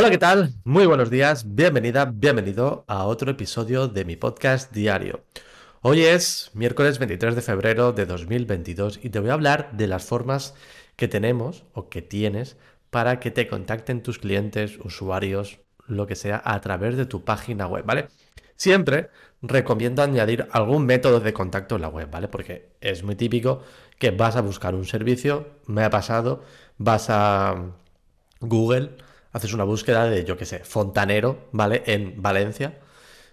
Hola, ¿qué tal? Muy buenos días, bienvenida, bienvenido a otro episodio de mi podcast diario. Hoy es miércoles 23 de febrero de 2022 y te voy a hablar de las formas que tenemos o que tienes para que te contacten tus clientes, usuarios, lo que sea, a través de tu página web, ¿vale? Siempre recomiendo añadir algún método de contacto en la web, ¿vale? Porque es muy típico que vas a buscar un servicio, me ha pasado, vas a Google, haces una búsqueda de, yo qué sé, fontanero, ¿vale? En Valencia.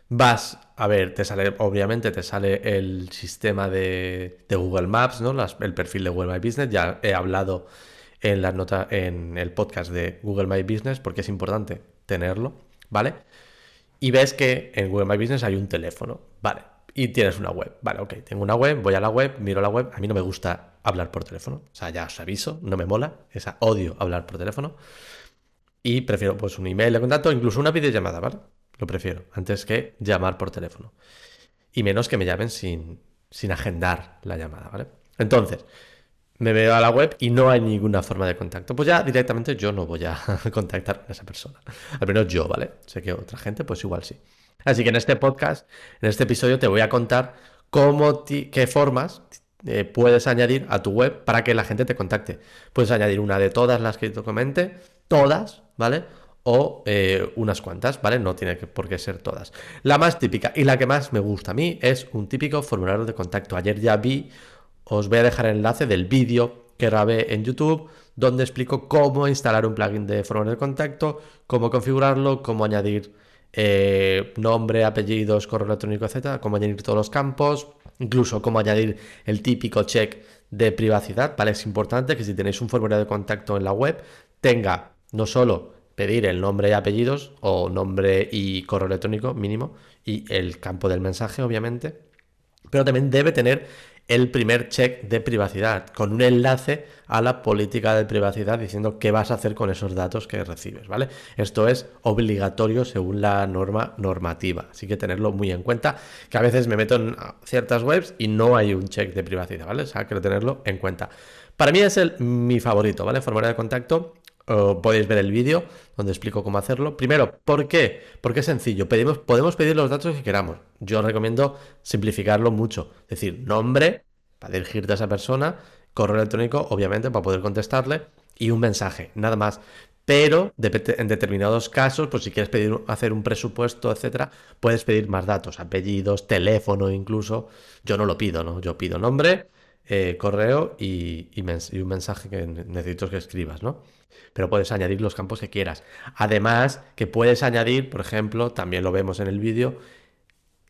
Vas a ver, te sale, obviamente te sale el sistema de, Google Maps, ¿no? el perfil de Google My Business. Ya he hablado en la nota, en el podcast de Google My Business, porque es importante tenerlo, ¿vale? Y ves que en Google My Business hay un teléfono, ¿vale? Y tienes una web, ¿vale? Ok, tengo una web, voy a la web, miro la web. A mí no me gusta hablar por teléfono, o sea, ya os aviso, no me mola, esa odio hablar por teléfono. Y prefiero pues un email de contacto, incluso una videollamada, ¿vale? Lo prefiero, antes que llamar por teléfono. Y menos que me llamen sin, sin agendar la llamada, ¿vale? Entonces, me veo a la web y no hay ninguna forma de contacto. Pues ya directamente yo no voy a contactar con esa persona. Al menos yo, ¿vale? Sé que otra gente, pues igual sí. Así que en este podcast, en este episodio, te voy a contar cómo, qué formas eh, puedes añadir a tu web para que la gente te contacte. Puedes añadir una de todas las que te comente, todas, ¿vale? O eh, unas cuantas, ¿vale? No tiene por qué ser todas. La más típica y la que más me gusta a mí es un típico formulario de contacto. Ayer ya vi, os voy a dejar el enlace del vídeo que grabé en YouTube, donde explico cómo instalar un plugin de formulario de contacto, cómo configurarlo, cómo añadir eh, nombre, apellidos, correo electrónico, etcétera, cómo añadir todos los campos, incluso cómo añadir el típico check de privacidad, ¿vale? Es importante que si tenéis un formulario de contacto en la web, tenga no solo pedir el nombre y apellidos o nombre y correo electrónico mínimo y el campo del mensaje, obviamente, pero también debe tener el primer check de privacidad con un enlace a la política de privacidad diciendo qué vas a hacer con esos datos que recibes, ¿vale? Esto es obligatorio según la norma normativa, así que tenerlo muy en cuenta, que a veces me meto en ciertas webs y no hay un check de privacidad, ¿vale? O sea, que tenerlo en cuenta. Para mí es el, mi favorito, ¿vale? Formulario de contacto podéis ver el vídeo donde explico cómo hacerlo. Primero, ¿por qué? Porque es sencillo. Pedimos, podemos pedir los datos que queramos. Yo recomiendo simplificarlo mucho. Es decir, nombre para dirigirte a esa persona, correo electrónico, obviamente, para poder contestarle, y un mensaje, nada más. Pero en determinados casos, pues si quieres pedir, hacer un presupuesto, etcétera, puedes pedir más datos, apellidos, teléfono incluso. Yo no lo pido, ¿no? Yo pido nombre, eh, correo y, un mensaje que necesito que escribas, ¿no? Pero puedes añadir los campos que quieras. Además, que puedes añadir, por ejemplo, también lo vemos en el vídeo,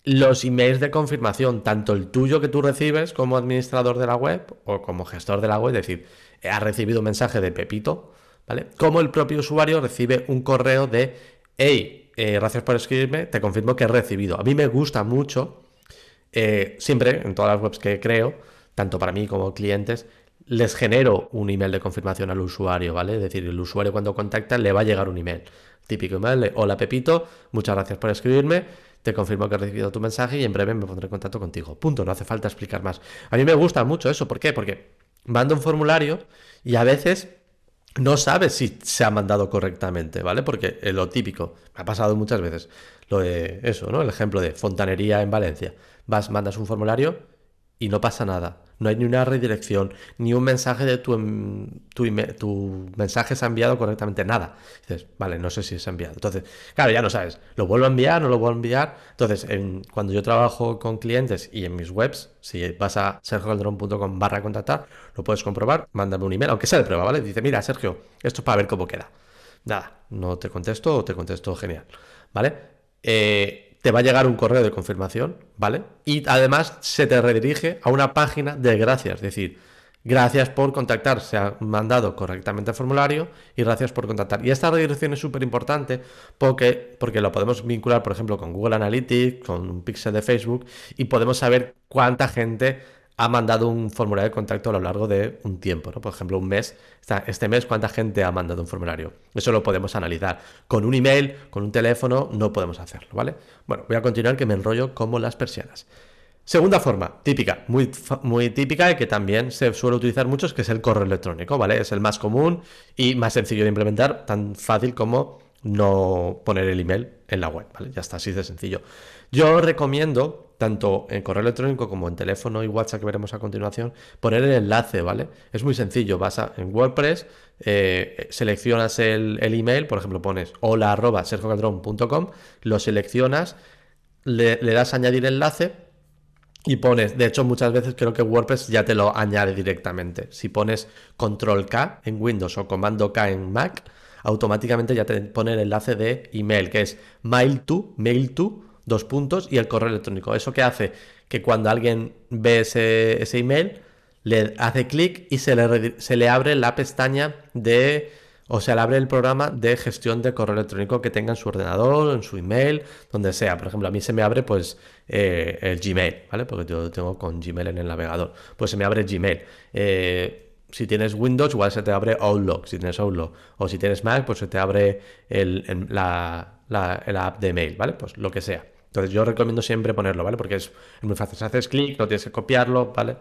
los emails de confirmación, tanto el tuyo que tú recibes como administrador de la web o como gestor de la web, es decir, ha recibido un mensaje de Pepito, ¿vale? Como el propio usuario recibe un correo de, hey, eh, gracias por escribirme, te confirmo que he recibido. A mí me gusta mucho, eh, siempre en todas las webs que creo, tanto para mí como clientes, les genero un email de confirmación al usuario, ¿vale? Es decir, el usuario cuando contacta le va a llegar un email. Típico email hola Pepito, muchas gracias por escribirme, te confirmo que he recibido tu mensaje y en breve me pondré en contacto contigo. Punto, no hace falta explicar más. A mí me gusta mucho eso, ¿por qué? Porque mando un formulario y a veces no sabes si se ha mandado correctamente, ¿vale? Porque lo típico, me ha pasado muchas veces, lo de eso, ¿no? El ejemplo de fontanería en Valencia. Vas, mandas un formulario y no pasa nada. No hay ni una redirección, ni un mensaje de tu, em, tu, tu mensaje se ha enviado correctamente, nada. dices, vale, no sé si se ha enviado. Entonces, claro, ya no sabes, ¿lo vuelvo a enviar? ¿No lo vuelvo a enviar? Entonces, cuando yo trabajo con clientes y en mis webs, si vas a sergiocalderón.com barra contactar, lo puedes comprobar, mándame un email, aunque sea de prueba, ¿vale? Dice, mira, Sergio, esto es para ver cómo queda. Nada, no te contesto o te contesto genial, ¿vale? Eh, te va a llegar un correo de confirmación, ¿vale? Y además se te redirige a una página de gracias, es decir, gracias por contactar, se ha mandado correctamente el formulario y gracias por contactar. Y esta redirección es súper importante porque, porque lo podemos vincular, por ejemplo, con Google Analytics, con un pixel de Facebook y podemos saber cuánta gente ha mandado un formulario de contacto a lo largo de un tiempo, ¿no? Por ejemplo, un mes, este mes, ¿cuánta gente ha mandado un formulario? Eso lo podemos analizar. Con un email, con un teléfono, no podemos hacerlo, ¿vale? Bueno, voy a continuar que me enrollo como las persianas. Segunda forma, típica, muy, muy típica y que también se suele utilizar mucho, es que es el correo electrónico, ¿vale? Es el más común y más sencillo de implementar, tan fácil como no poner el email en la web, ¿vale? Ya está, así de sencillo. Yo recomiendo, tanto en correo electrónico como en teléfono y WhatsApp que veremos a continuación, poner el enlace, ¿vale? Es muy sencillo, vas a, en WordPress, eh, seleccionas el, email, por ejemplo, pones hola arroba lo seleccionas, le, das añadir enlace y pones, de hecho muchas veces creo que WordPress ya te lo añade directamente. Si pones control K en Windows o comando K en Mac, automáticamente ya te pone el enlace de email, que es mail to, mail to, dos puntos, y el correo electrónico. Eso que hace que cuando alguien ve ese, email, le hace clic y se le, se le abre la pestaña de o se le abre el programa de gestión de correo electrónico que tenga en su ordenador, en su email, donde sea. Por ejemplo, a mí se me abre pues eh, el Gmail, ¿vale? Porque yo tengo con Gmail en el navegador. Pues se me abre Gmail. Eh, si tienes Windows, igual se te abre Outlook, si tienes Outlook. O si tienes Mac, pues se te abre el, la, app de mail, ¿vale? Pues lo que sea. Entonces yo recomiendo siempre ponerlo, ¿vale? Porque es, muy fácil. Si haces clic, no tienes que copiarlo, ¿vale?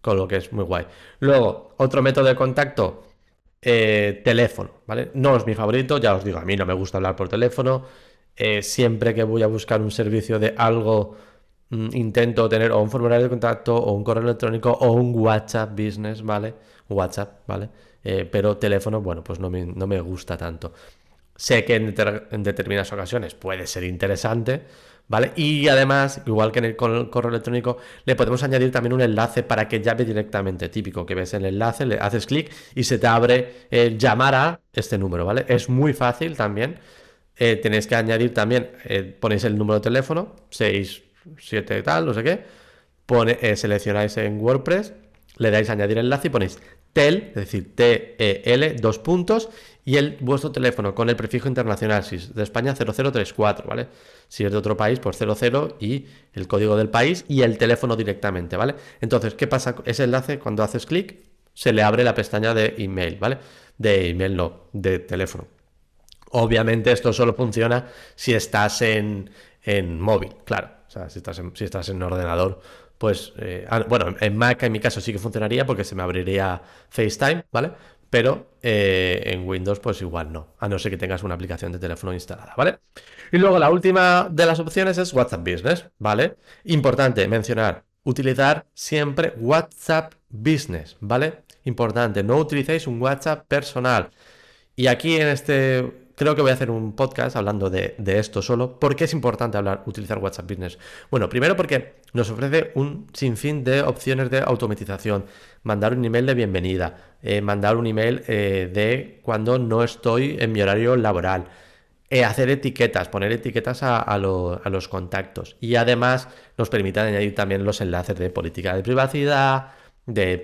Con lo que es muy guay. Luego, otro método de contacto, eh, teléfono, ¿vale? No es mi favorito, ya os digo, a mí no me gusta hablar por teléfono. Eh, siempre que voy a buscar un servicio de algo Mm, intento tener o un formulario de contacto o un correo electrónico o un WhatsApp Business, ¿vale? WhatsApp, ¿vale? Eh, pero teléfono, bueno, pues no me, no me gusta tanto. Sé que en, determinadas ocasiones puede ser interesante, ¿vale? Y además, igual que en el, correo electrónico, le podemos añadir también un enlace para que llame directamente. Típico que ves el enlace, le haces clic y se te abre el llamar a este número, ¿vale? Es muy fácil también. Eh, tenéis que añadir también, eh, ponéis el número de teléfono, 6 7 tal, no sé qué, pone, eh, seleccionáis en WordPress, le dais añadir enlace y ponéis tel, es decir, T-E-L, dos puntos, y el vuestro teléfono con el prefijo internacional, si es de España 0034, ¿vale? Si es de otro país, pues 00 y el código del país y el teléfono directamente, ¿vale? Entonces, ¿qué pasa? Ese enlace, cuando haces clic, se le abre la pestaña de email, ¿vale? De email no, de teléfono. Obviamente esto solo funciona si estás en, en móvil, claro. O sea, si estás en, si estás en ordenador, pues, eh, ah, bueno, en Mac en mi caso sí que funcionaría porque se me abriría FaceTime, ¿vale? Pero eh, en Windows pues igual no, a no ser que tengas una aplicación de teléfono instalada, ¿vale? Y luego la última de las opciones es WhatsApp Business, ¿vale? Importante mencionar, utilizar siempre WhatsApp Business, ¿vale? Importante, no utilicéis un WhatsApp personal. Y aquí en este creo que voy a hacer un podcast hablando de, esto solo. ¿Por qué es importante hablar, utilizar WhatsApp Business? Bueno, primero porque nos ofrece un sinfín de opciones de automatización. Mandar un email de bienvenida, eh, mandar un email eh, de cuando no estoy en mi horario laboral. Eh, hacer etiquetas, poner etiquetas a, los contactos. Y además nos permite añadir también los enlaces de política de privacidad, de,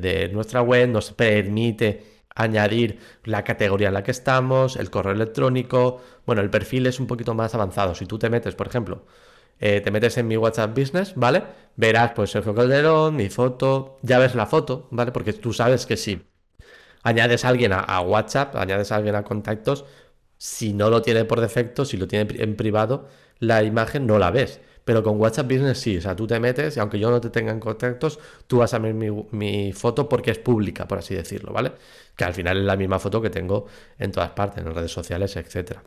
de nuestra web, nos permite añadir la categoría en la que estamos, el correo electrónico. Bueno, el perfil es un poquito más avanzado. Si tú te metes, por ejemplo, eh, te metes en mi WhatsApp Business, ¿vale? Verás, pues Sergio Calderón, mi foto, ya ves la foto, ¿vale? Porque tú sabes que si añades a alguien a, WhatsApp, añades a alguien a contactos, si no lo tiene por defecto, si lo tiene en privado, la imagen no la ves. Pero con WhatsApp Business sí, o sea, tú te metes y aunque yo no te tenga en contactos, tú vas a ver mi, foto porque es pública, por así decirlo, ¿vale? Que al final es la misma foto que tengo en todas partes, en redes sociales, etcétera.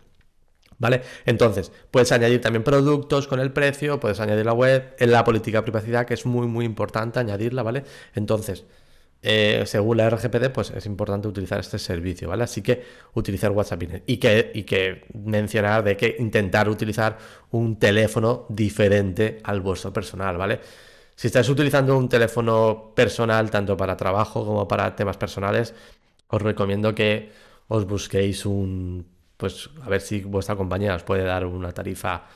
¿Vale? Entonces, puedes añadir también productos con el precio, puedes añadir la web, en la política de privacidad, que es muy, muy importante añadirla, ¿vale? Entonces, eh, según la RGPD, pues es importante utilizar este servicio, ¿vale? Así que utilizar WhatsApp. Y que, y que mencionar de que intentar utilizar un teléfono diferente al vuestro personal, ¿vale? Si estáis utilizando un teléfono personal, tanto para trabajo como para temas personales, os recomiendo que os busquéis un, pues a ver si vuestra compañía os puede dar una tarifa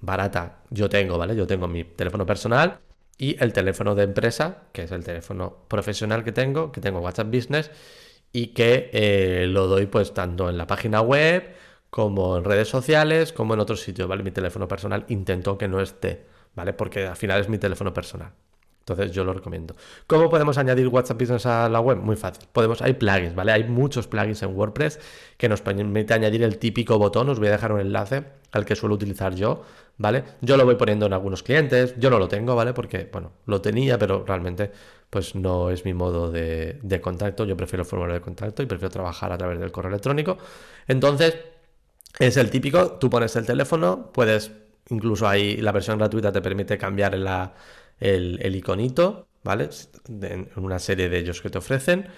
barata. Yo tengo, ¿vale? Yo tengo mi teléfono personal y el teléfono de empresa, que es el teléfono profesional que tengo, que tengo WhatsApp Business y que eh, lo doy pues tanto en la página web como en redes sociales como en otros sitios, ¿vale? Mi teléfono personal intento que no esté, ¿vale? Porque al final es mi teléfono personal. Entonces yo lo recomiendo. ¿Cómo podemos añadir WhatsApp Business a la web? Muy fácil. Podemos, hay plugins, ¿vale? Hay muchos plugins en WordPress que nos permite añadir el típico botón. Os voy a dejar un enlace al que suelo utilizar yo, ¿vale? Yo lo voy poniendo en algunos clientes. Yo no lo tengo, ¿vale? Porque, bueno, lo tenía, pero realmente pues no es mi modo de, de contacto. Yo prefiero el formulario de contacto y prefiero trabajar a través del correo electrónico. Entonces, Es el típico, tú pones el teléfono, puedes, incluso ahí la versión gratuita te permite cambiar la, el, iconito, ¿vale? En una serie de ellos que te ofrecen.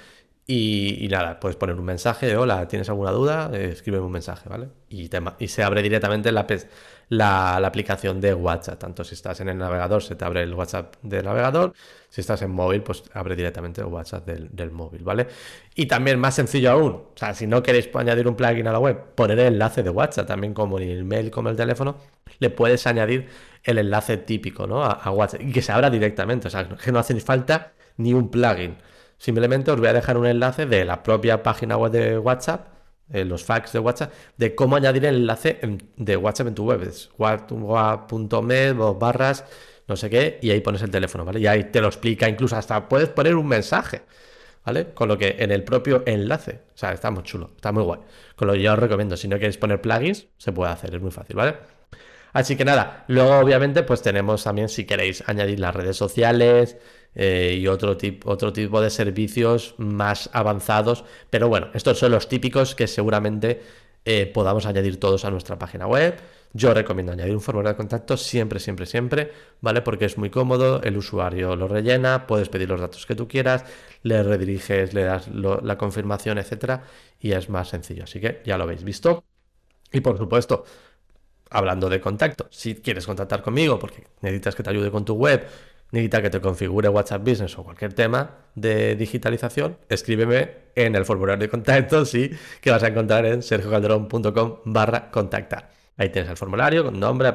Y, nada, puedes poner un mensaje, hola, ¿tienes alguna duda? Eh, escríbeme un mensaje, ¿vale? Y, se abre directamente la, aplicación de WhatsApp. Tanto si estás en el navegador, se te abre el WhatsApp del navegador. Si estás en móvil, pues abre directamente el WhatsApp del, del, móvil, ¿vale? Y también más sencillo aún, o sea, si no queréis añadir un plugin a la web, poner el enlace de WhatsApp, también como en el mail, como el teléfono, le puedes añadir el enlace típico, ¿no? A, WhatsApp y que se abra directamente, o sea, que no hace falta ni un plugin. Simplemente os voy a dejar un enlace de la propia página web de WhatsApp, los fax de WhatsApp, de cómo añadir el enlace de WhatsApp en tu web. Es whatsapp.me barras, no sé qué, y ahí pones el teléfono, ¿vale? Y ahí te lo explica, incluso hasta puedes poner un mensaje, ¿vale? Con lo que en el propio enlace, o sea, está muy chulo, está muy guay. Con lo que yo os recomiendo, si no queréis poner plugins, se puede hacer, es muy fácil, ¿vale? Así que nada, luego obviamente pues tenemos también si queréis añadir las redes sociales, eh, y otro, tipo otro tipo de servicios más avanzados. Pero bueno, estos son los típicos que seguramente eh, podamos añadir todos a nuestra página web. Yo recomiendo añadir un formulario de contacto siempre, siempre, siempre, ¿vale? Porque es muy cómodo, el usuario lo rellena, puedes pedir los datos que tú quieras, le rediriges, le das la confirmación, etcétera, y es más sencillo. Así que ya lo habéis visto. Y por supuesto, hablando de contacto, si quieres contactar conmigo porque necesitas que te ayude con tu web, necesita que te configure WhatsApp Business o cualquier tema de digitalización, escríbeme en el formulario de contacto, sí, que vas a encontrar en sergiocalderón.com barra contactar. Ahí tienes el formulario con nombre,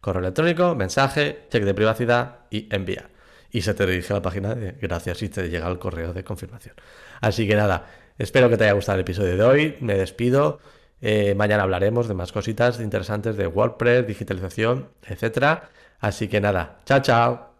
correo electrónico, mensaje, cheque de privacidad y enviar. Y se te dirige a la página de gracias y te llega el correo de confirmación. Así que nada, espero que te haya gustado el episodio de hoy. Me despido. Eh, mañana hablaremos de más cositas interesantes de WordPress, digitalización, etc. Así que nada, chao, chao.